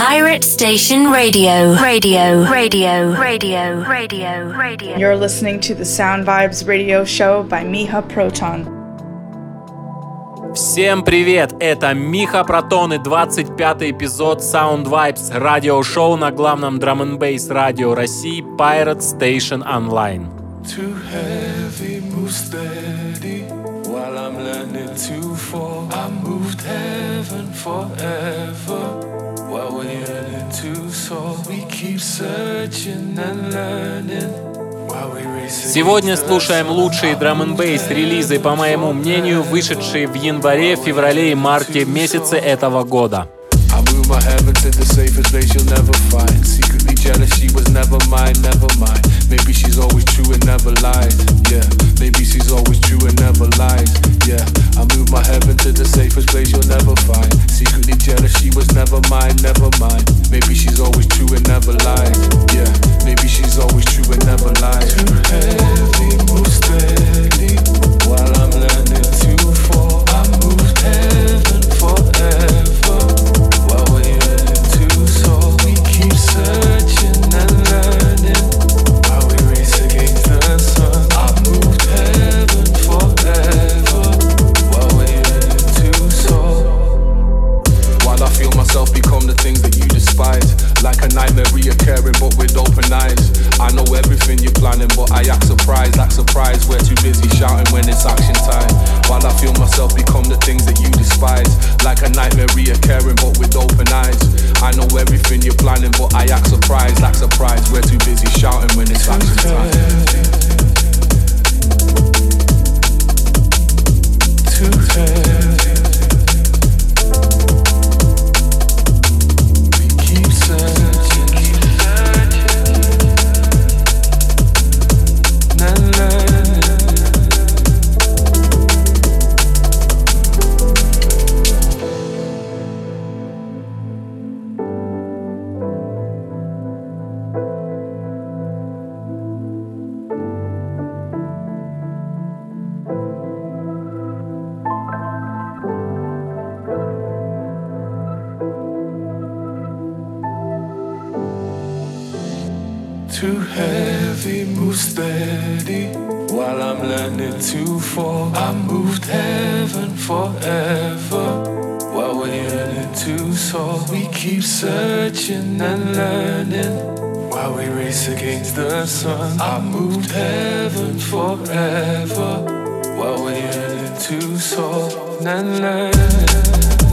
Pirate Station Radio. Radio. Radio. Radio. Radio. Radio. You're listening to the Sound Vibes radio show by Miha Proton. Всем привет! Это Миха Протон и 25 эпизод Sound Vibes радиошоу на главном драм н бейс радио России Pirate Station Online. Too heavy, move steady while I'm learning to fall. I moved heaven forever Сегодня слушаем лучшие драм н бейс релизы, по моему мнению, вышедшие в январе, феврале и марте месяце этого года. my heaven to the safest place you'll never find. Secretly jealous, she was never mine, never mine. Maybe she's always true and never lies. Yeah, maybe she's always true and never lies. Yeah, I move my heaven to the safest place you'll never find. Secretly jealous, she was never mine, never mine. Maybe she's always true and never lies. Yeah, maybe she's always true and never lies. Too heavy, move steady Like a nightmare reoccurring, but with open eyes. I know everything you're planning, but I act surprised, act surprised. We're too busy shouting when it's action time. While I feel myself become the things that you despise. Like a nightmare reoccurring, but with open eyes. I know everything you're planning, but I act surprised, act surprised. We're too busy shouting when it's action time. Too heavy. Forever while we're yearning to soar. We keep searching and learning while we race against the sun. I moved heaven forever while we're yearning to soar and learn.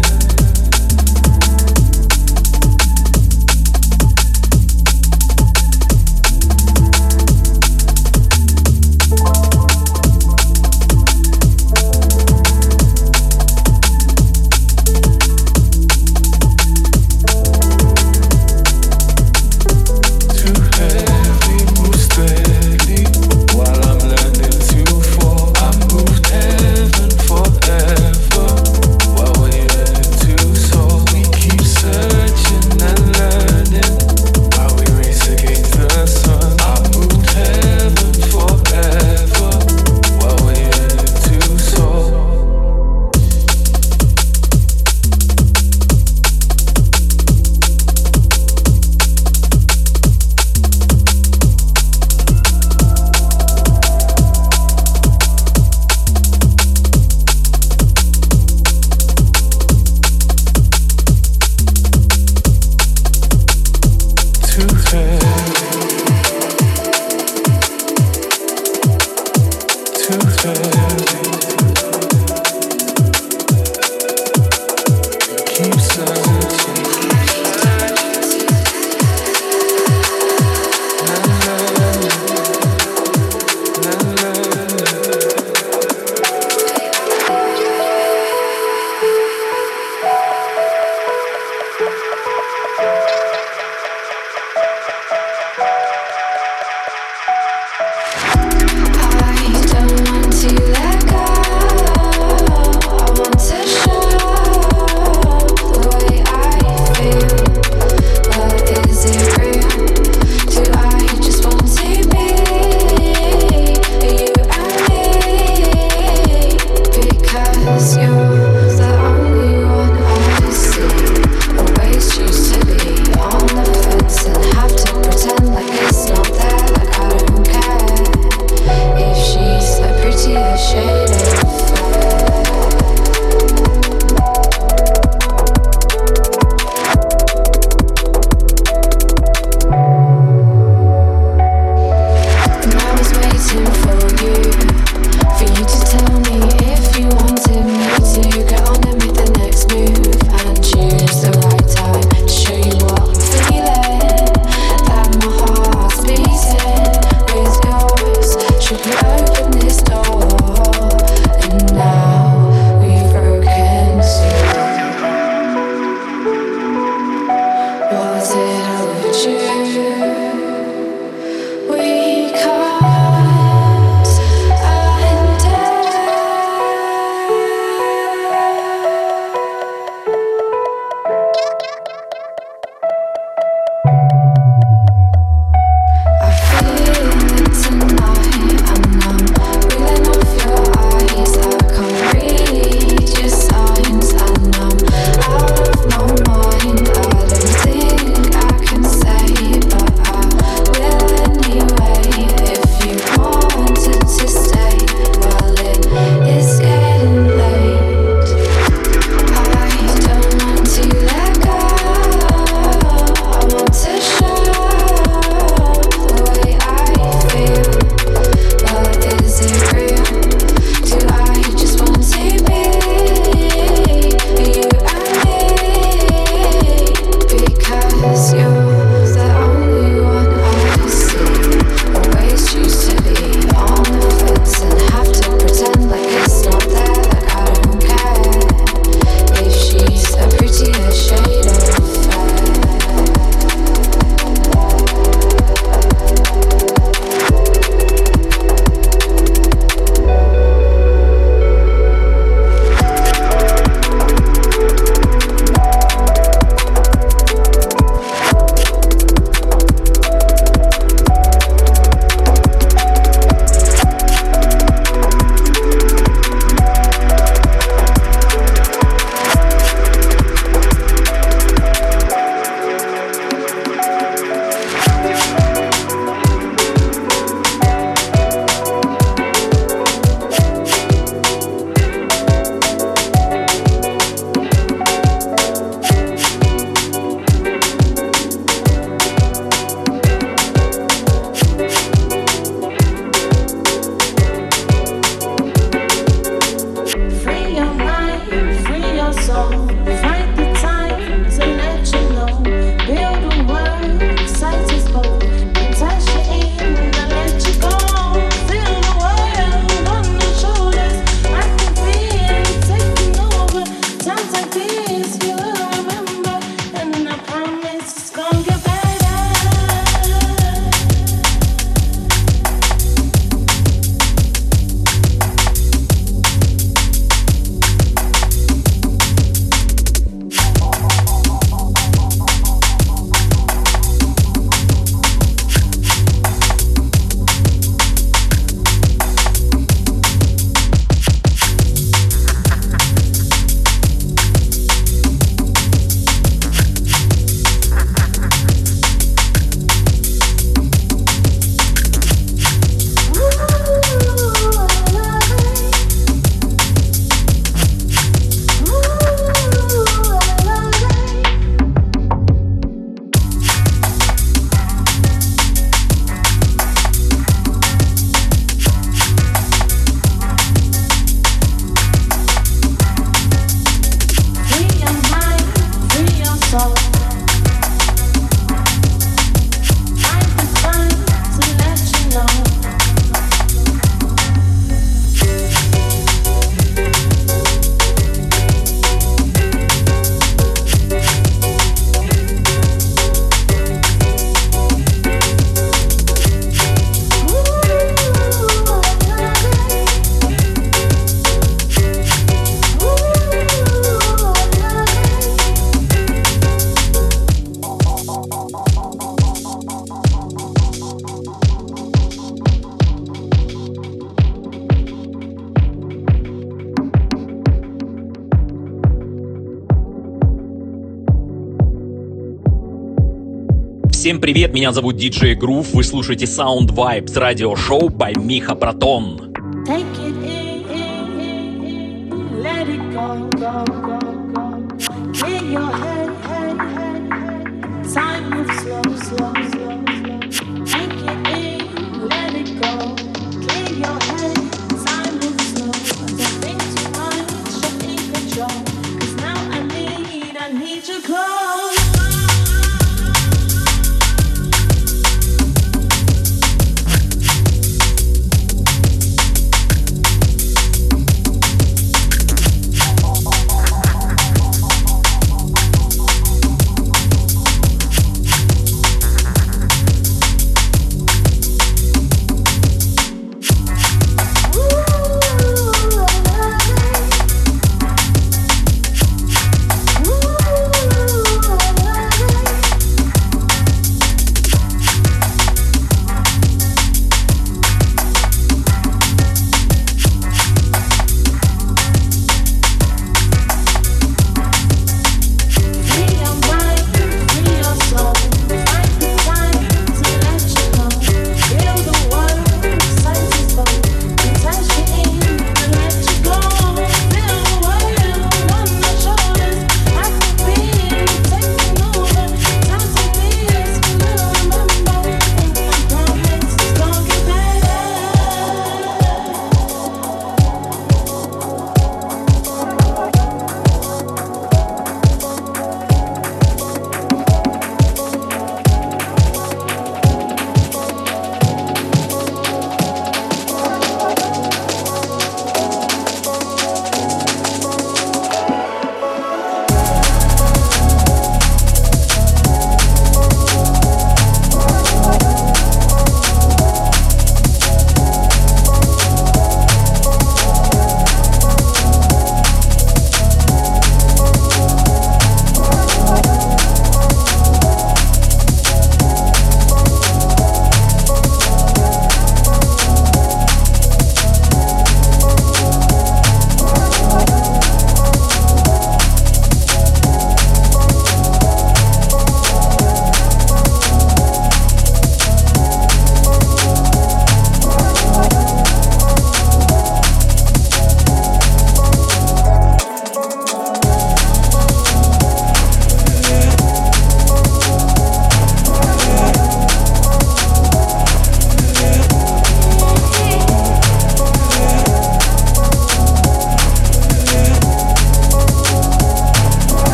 Всем привет, меня зовут Диджей Грув, вы слушаете Sound Vibes радиошоу by Миха Протон.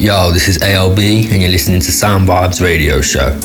Yo, this is ALB, and you're listening to Sound Vibes Radio Show.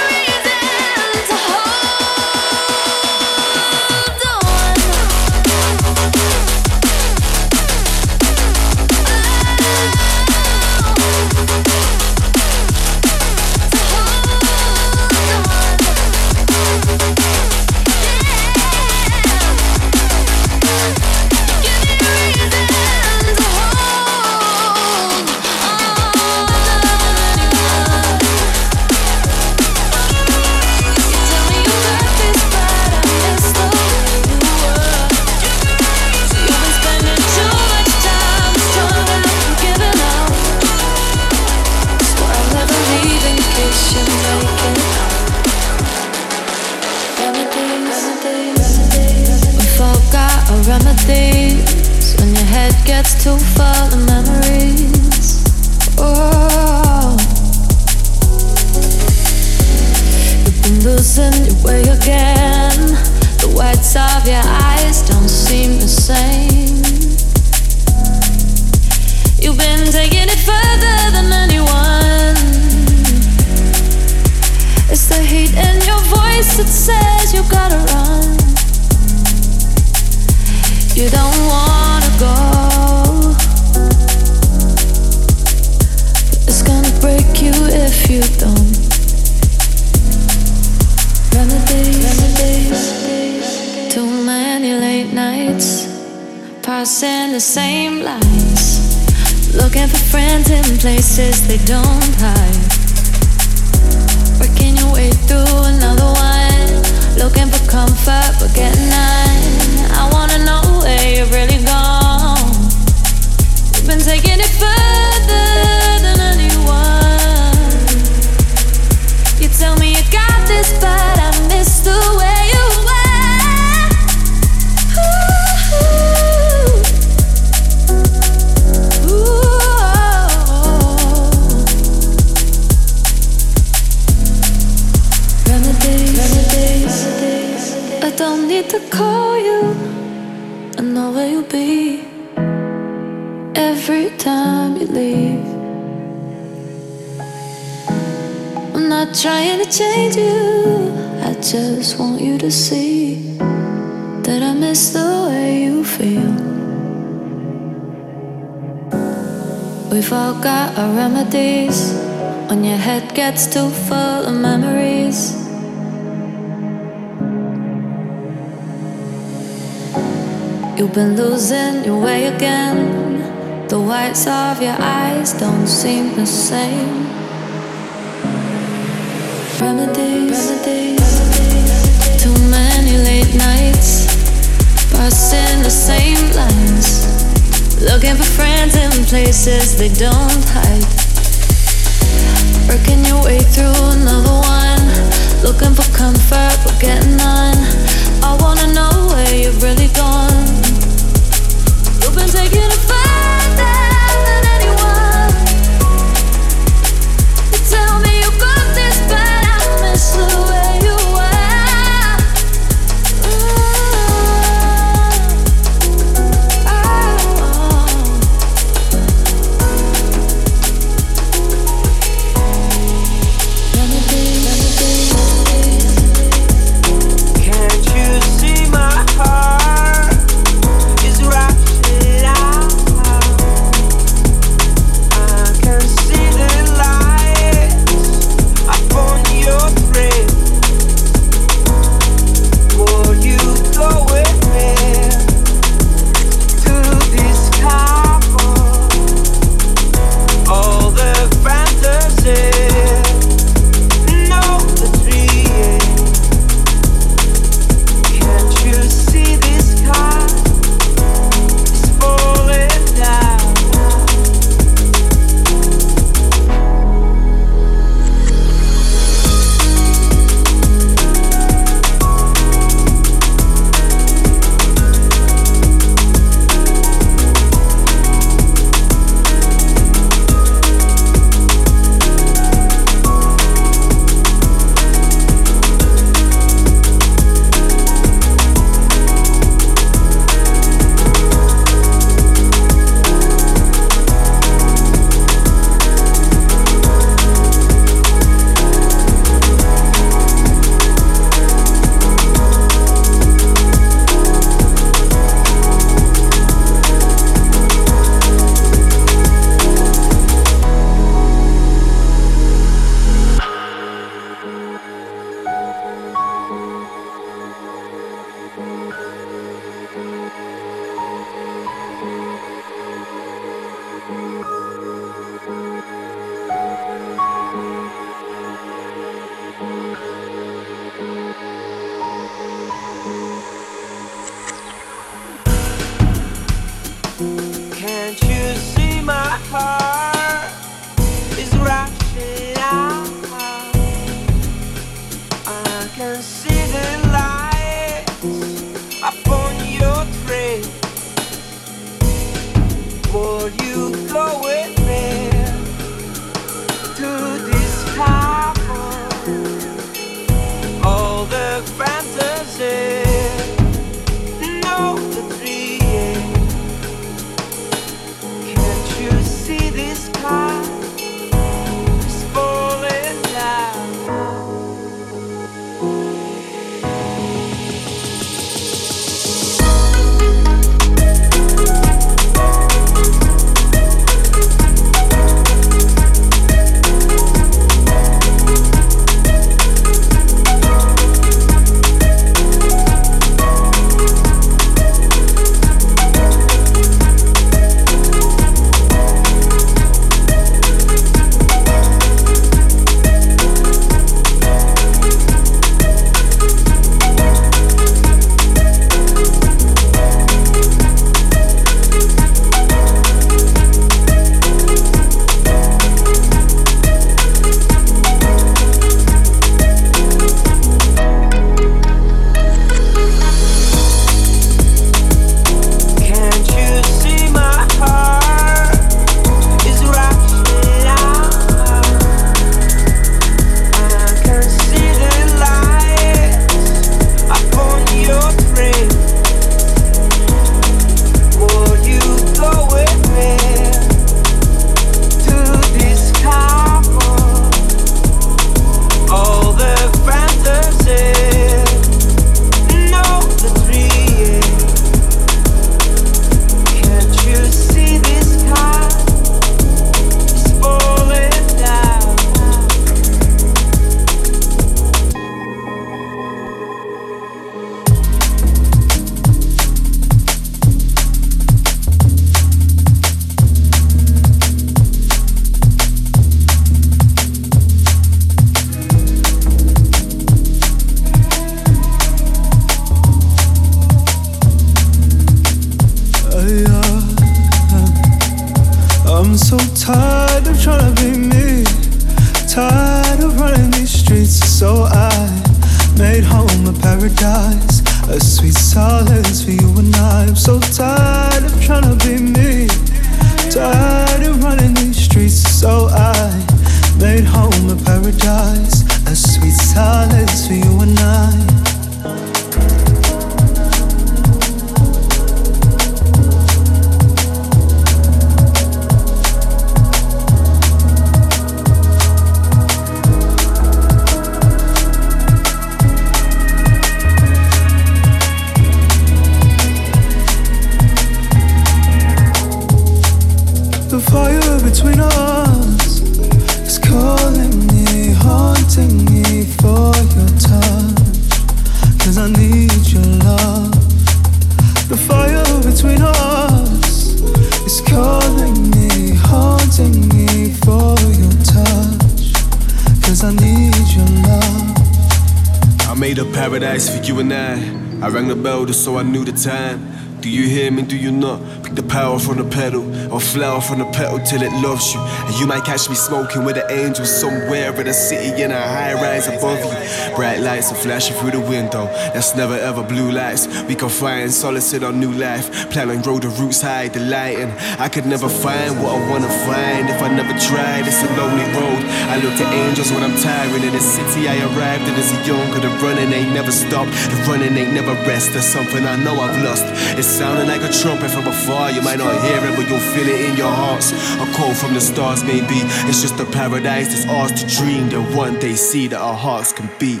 Paradise for you and I. I rang the bell just so I knew the time. Do you hear me? Do you not? Pick the power from the pedal, or flower from the petal till it loves you. And you might catch me smoking with the angels somewhere in a city in a high rise above you. Bright lights are flashing through the window. That's never ever blue lights. We can find solace in our new life. Plan and grow the roots high, delighting. I could never find what I wanna find if I never tried. It's a lonely road. I look to angels when I'm tiring in the city I arrived in as a younger. The running ain't never stopped. The running ain't never rest. There's something I know I've lost. It's sounding like a trumpet from afar. You might not hear it, but you'll feel it in your hearts. A call from the stars, maybe. It's just a paradise that's ours to dream. That one day see that our hearts can beat.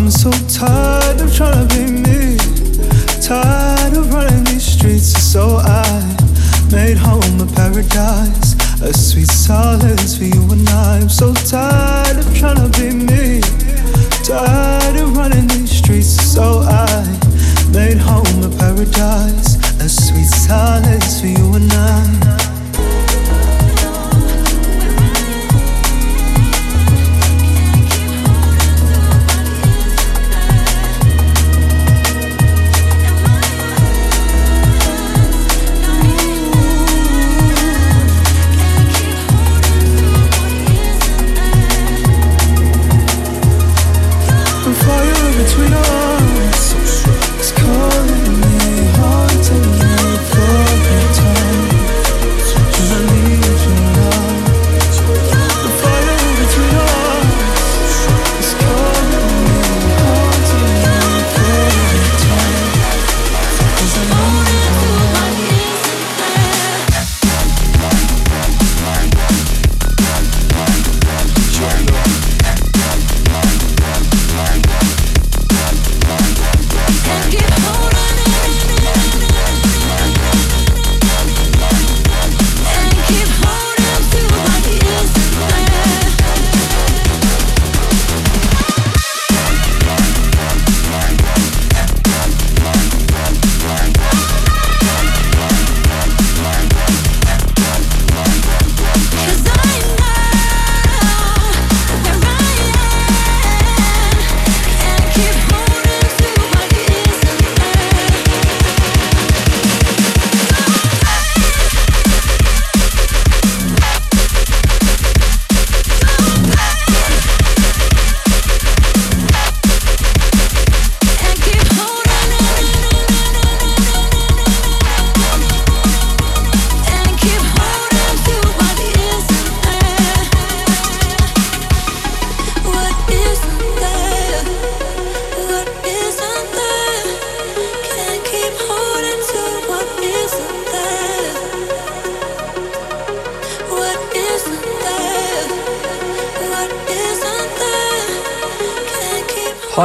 I'm so tired of trying to be me. Tired of running these streets, so I made home a paradise. A sweet solace for you and I. I'm so tired of trying to be me. Tired of running these streets, so I made home a paradise. A sweet solace for you and I.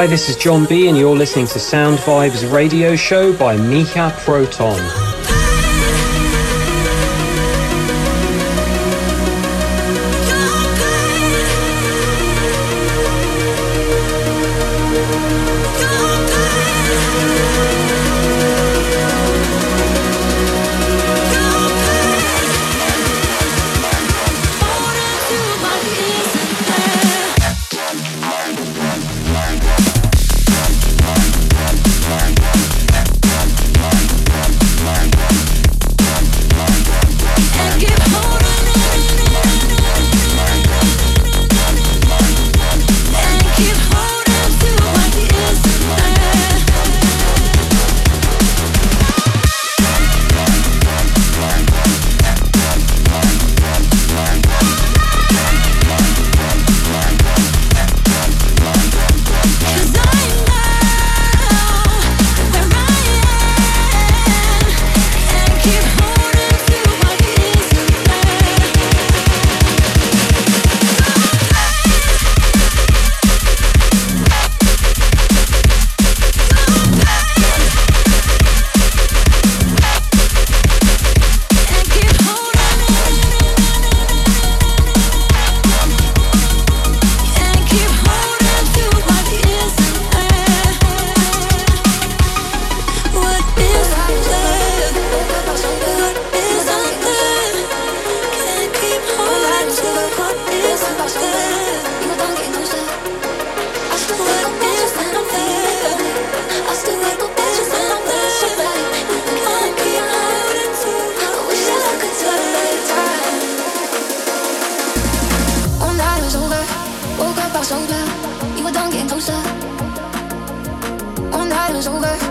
Hi, this is John B, and you're listening to Sound Vibes Radio Show by Mika Proton. One night it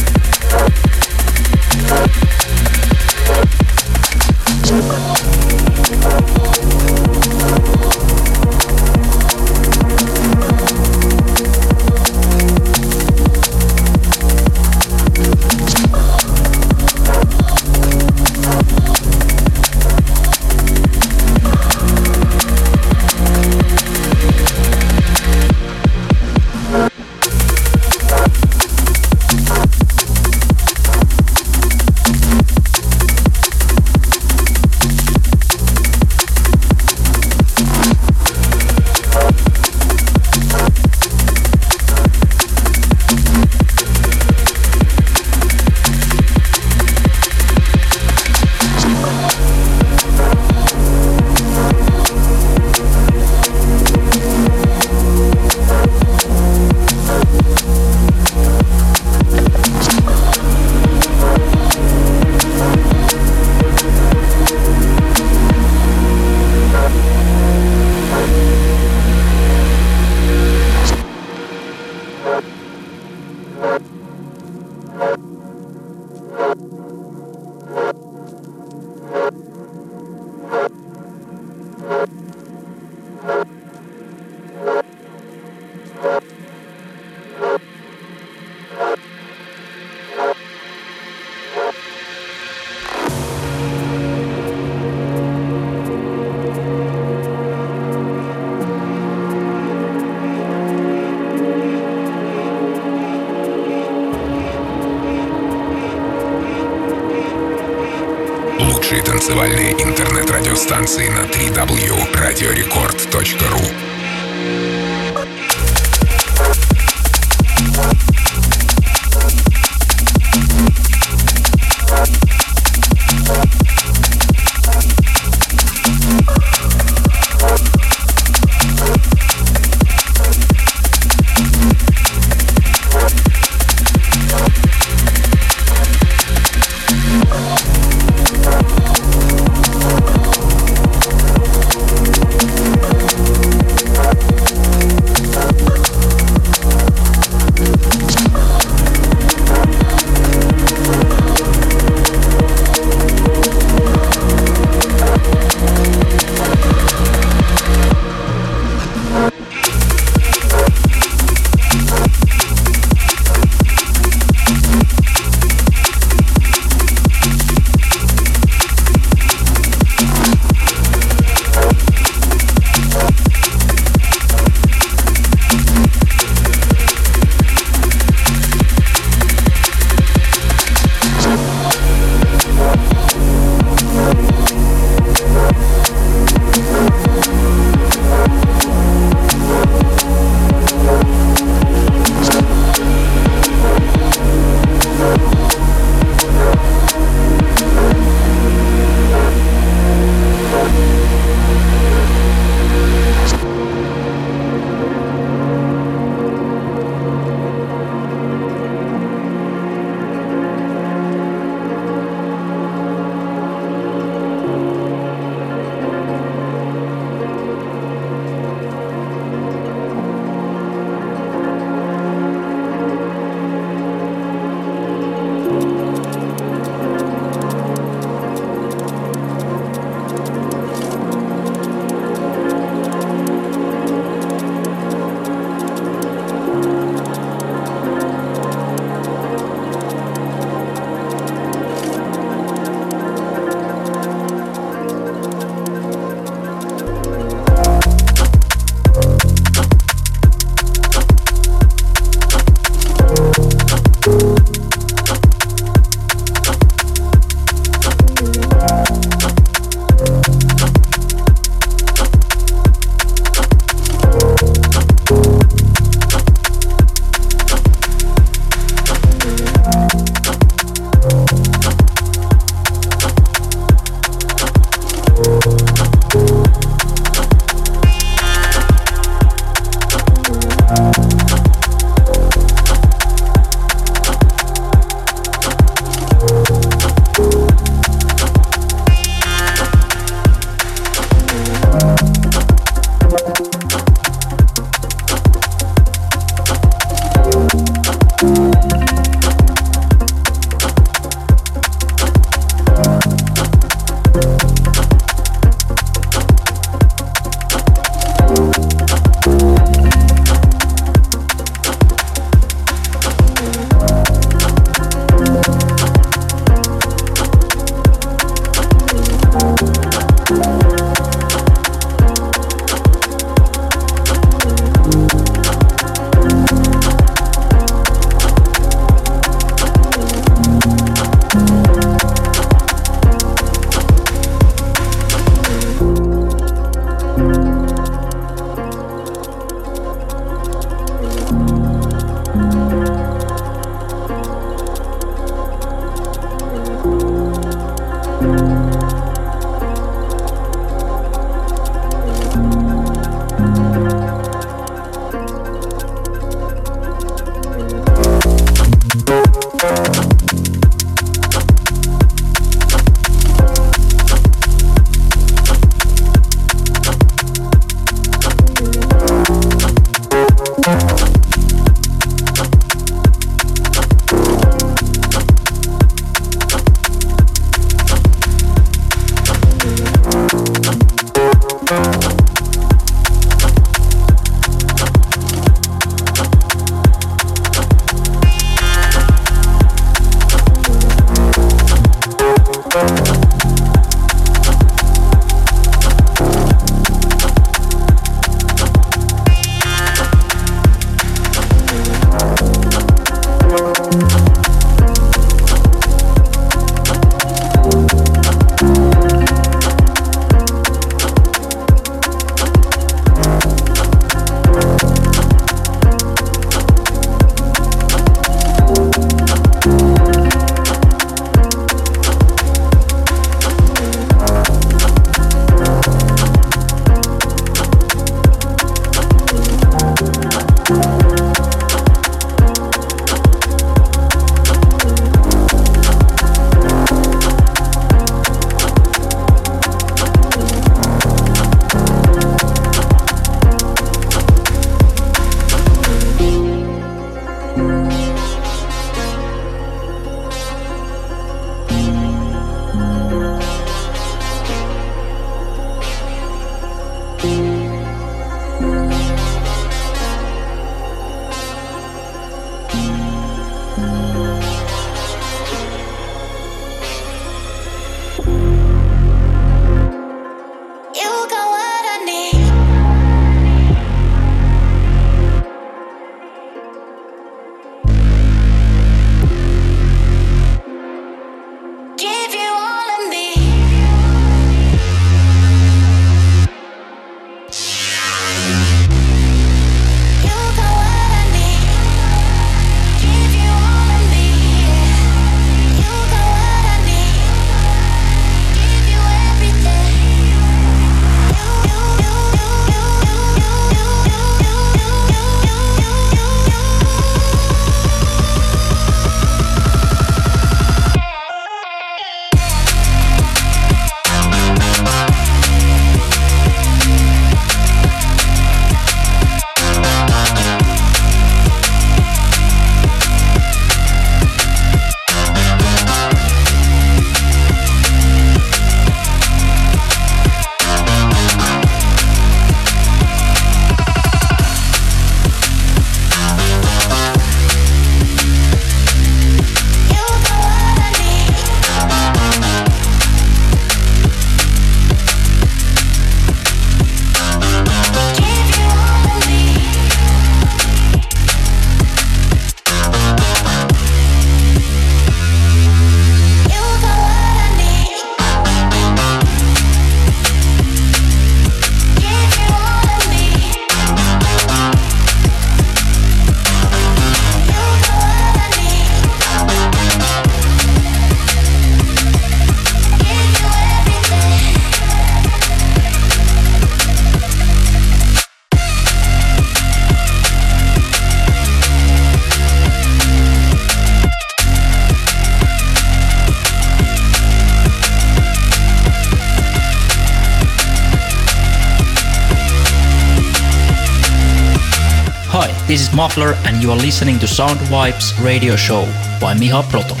this is Muffler, and you are listening to Sound Vibes Radio Show by Miha Proton.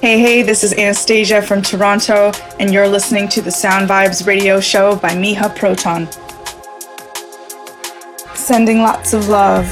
Hey, hey, this is Anastasia from Toronto, and you're listening to the Sound Vibes radio show by Miha Proton. Sending lots of love.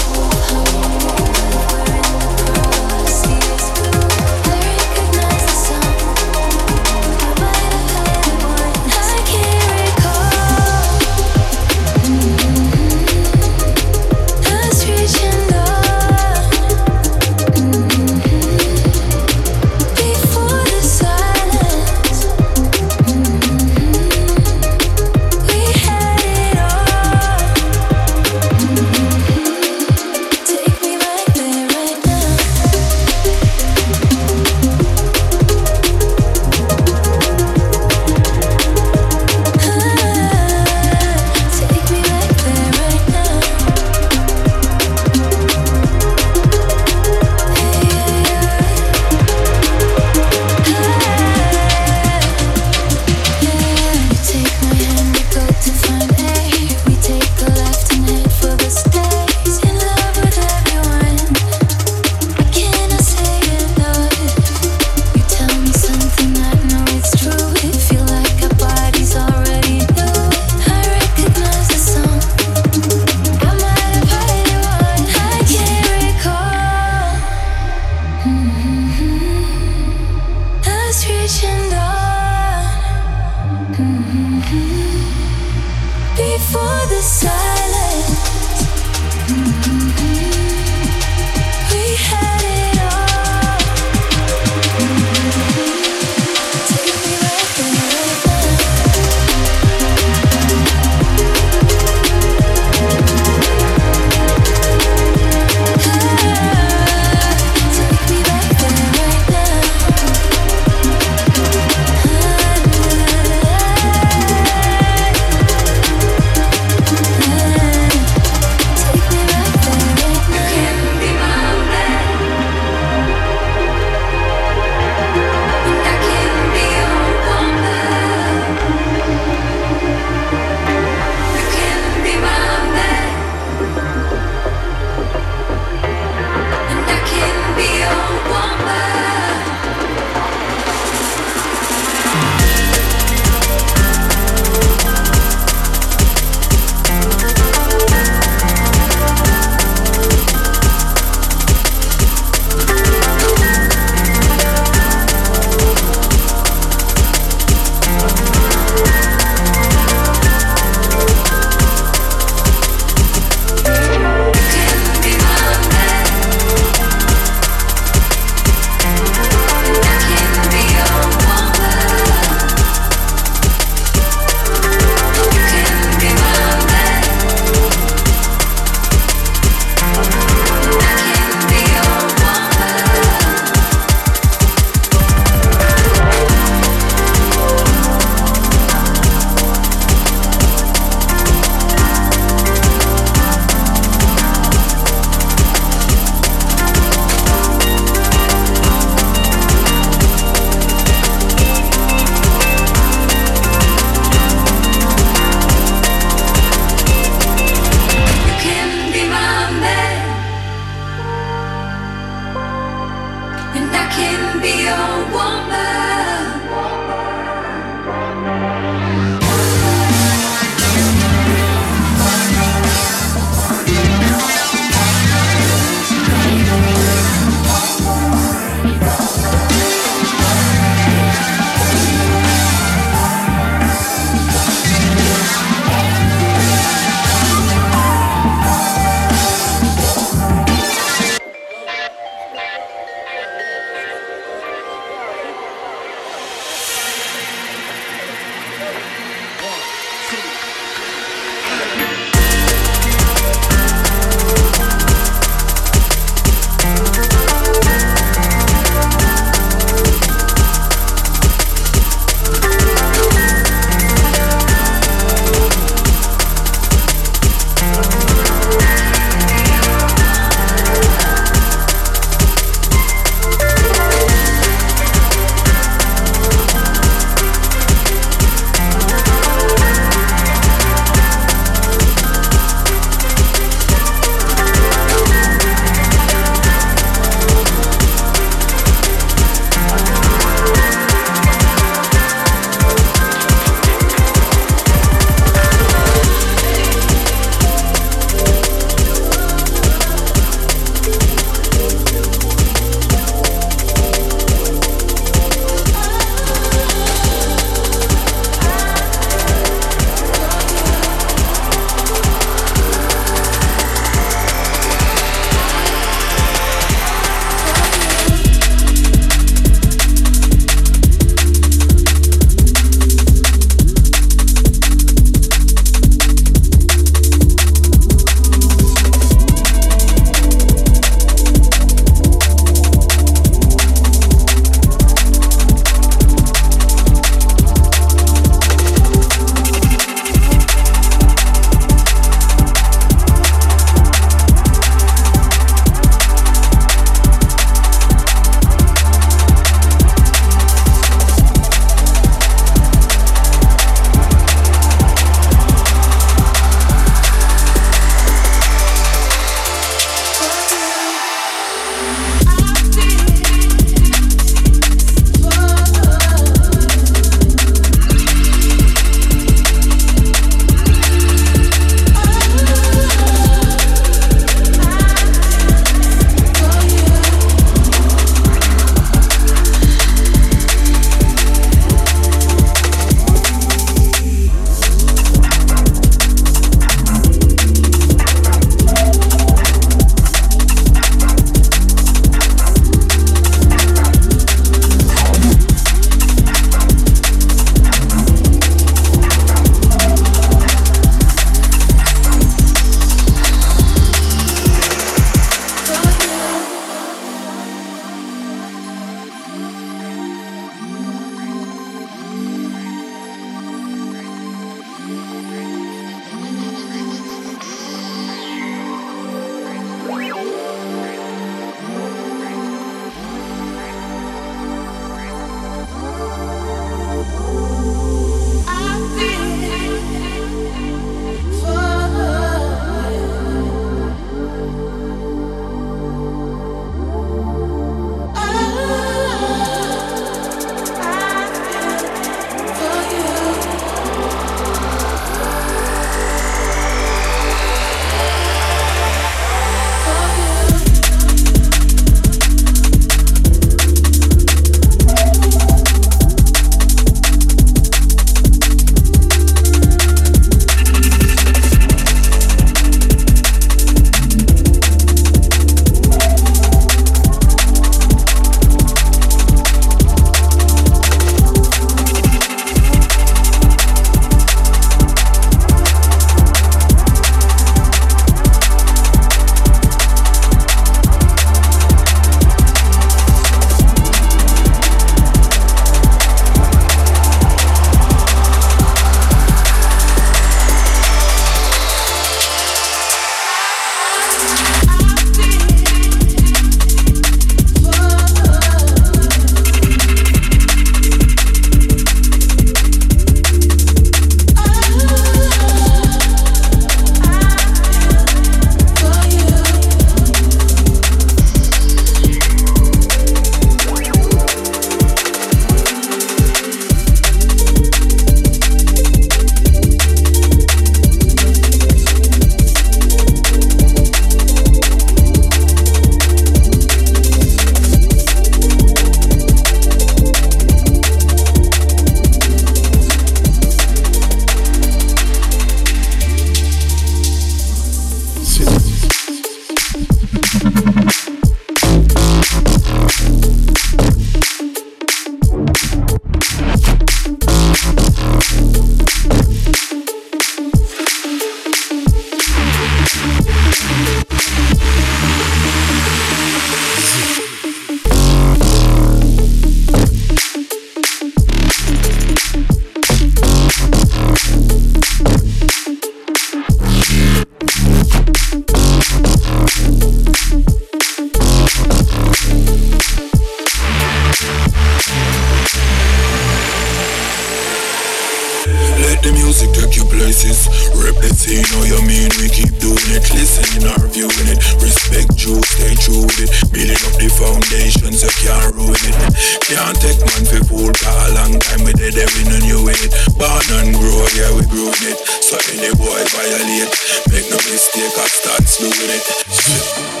A long time we did every no new it. Born and grow, yeah, we growing it. So any boy violate, make no mistake, I start slewing it.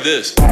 This.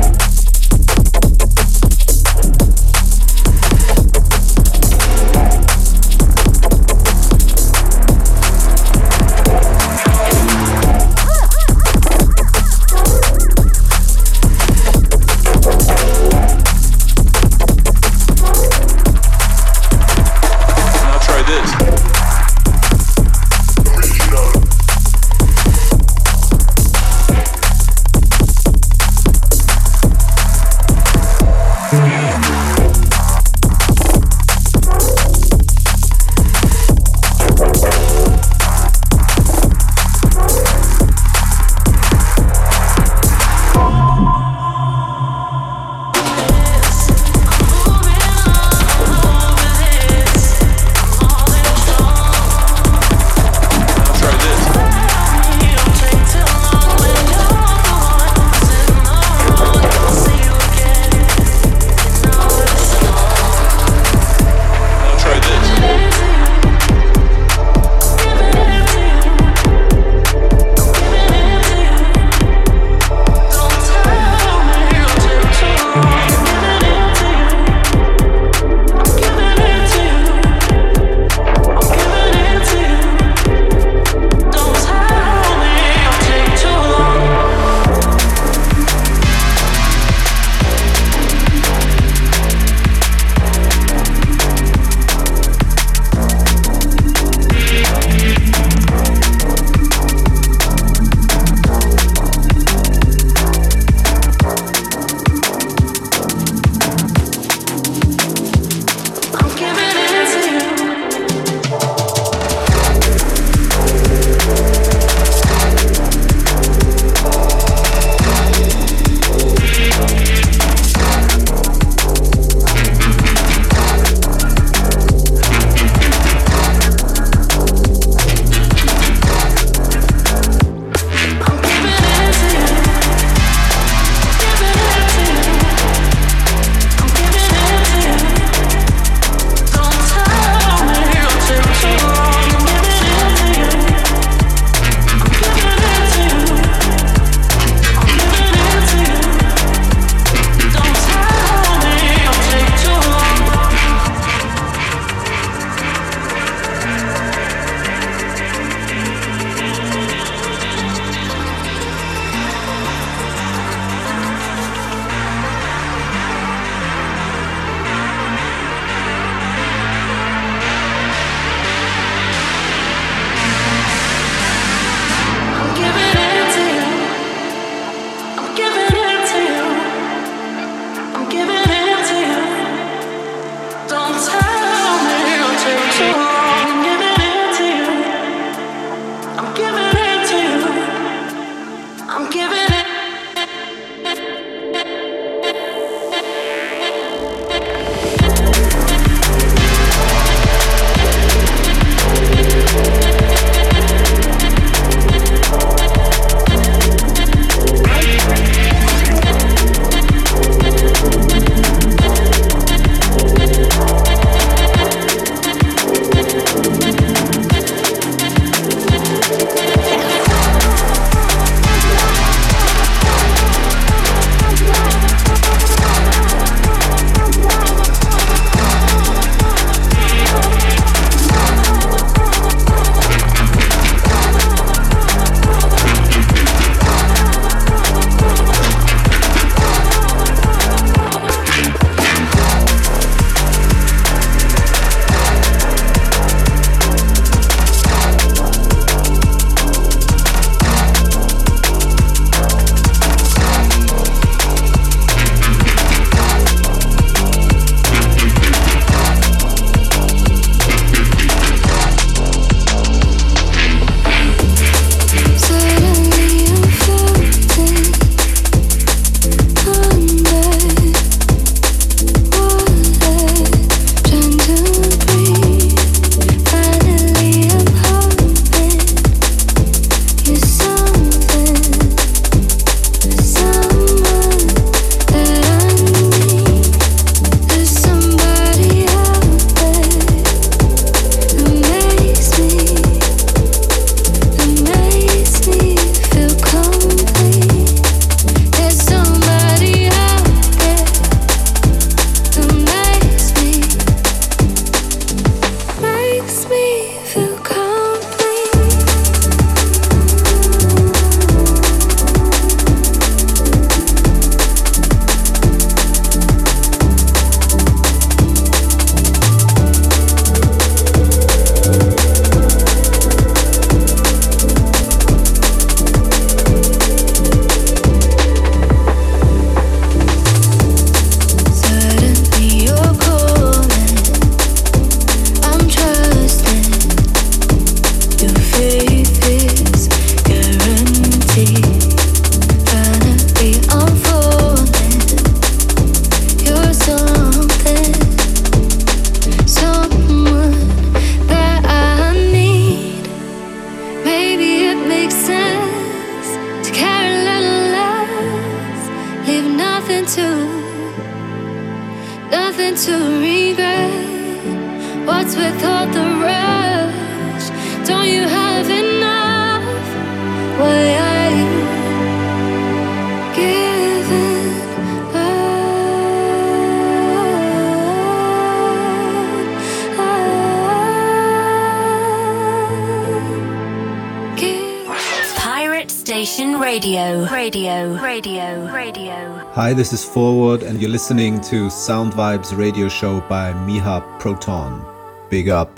This is Forward, and you're listening to Sound Vibes radio show by Miha Proton. Big up.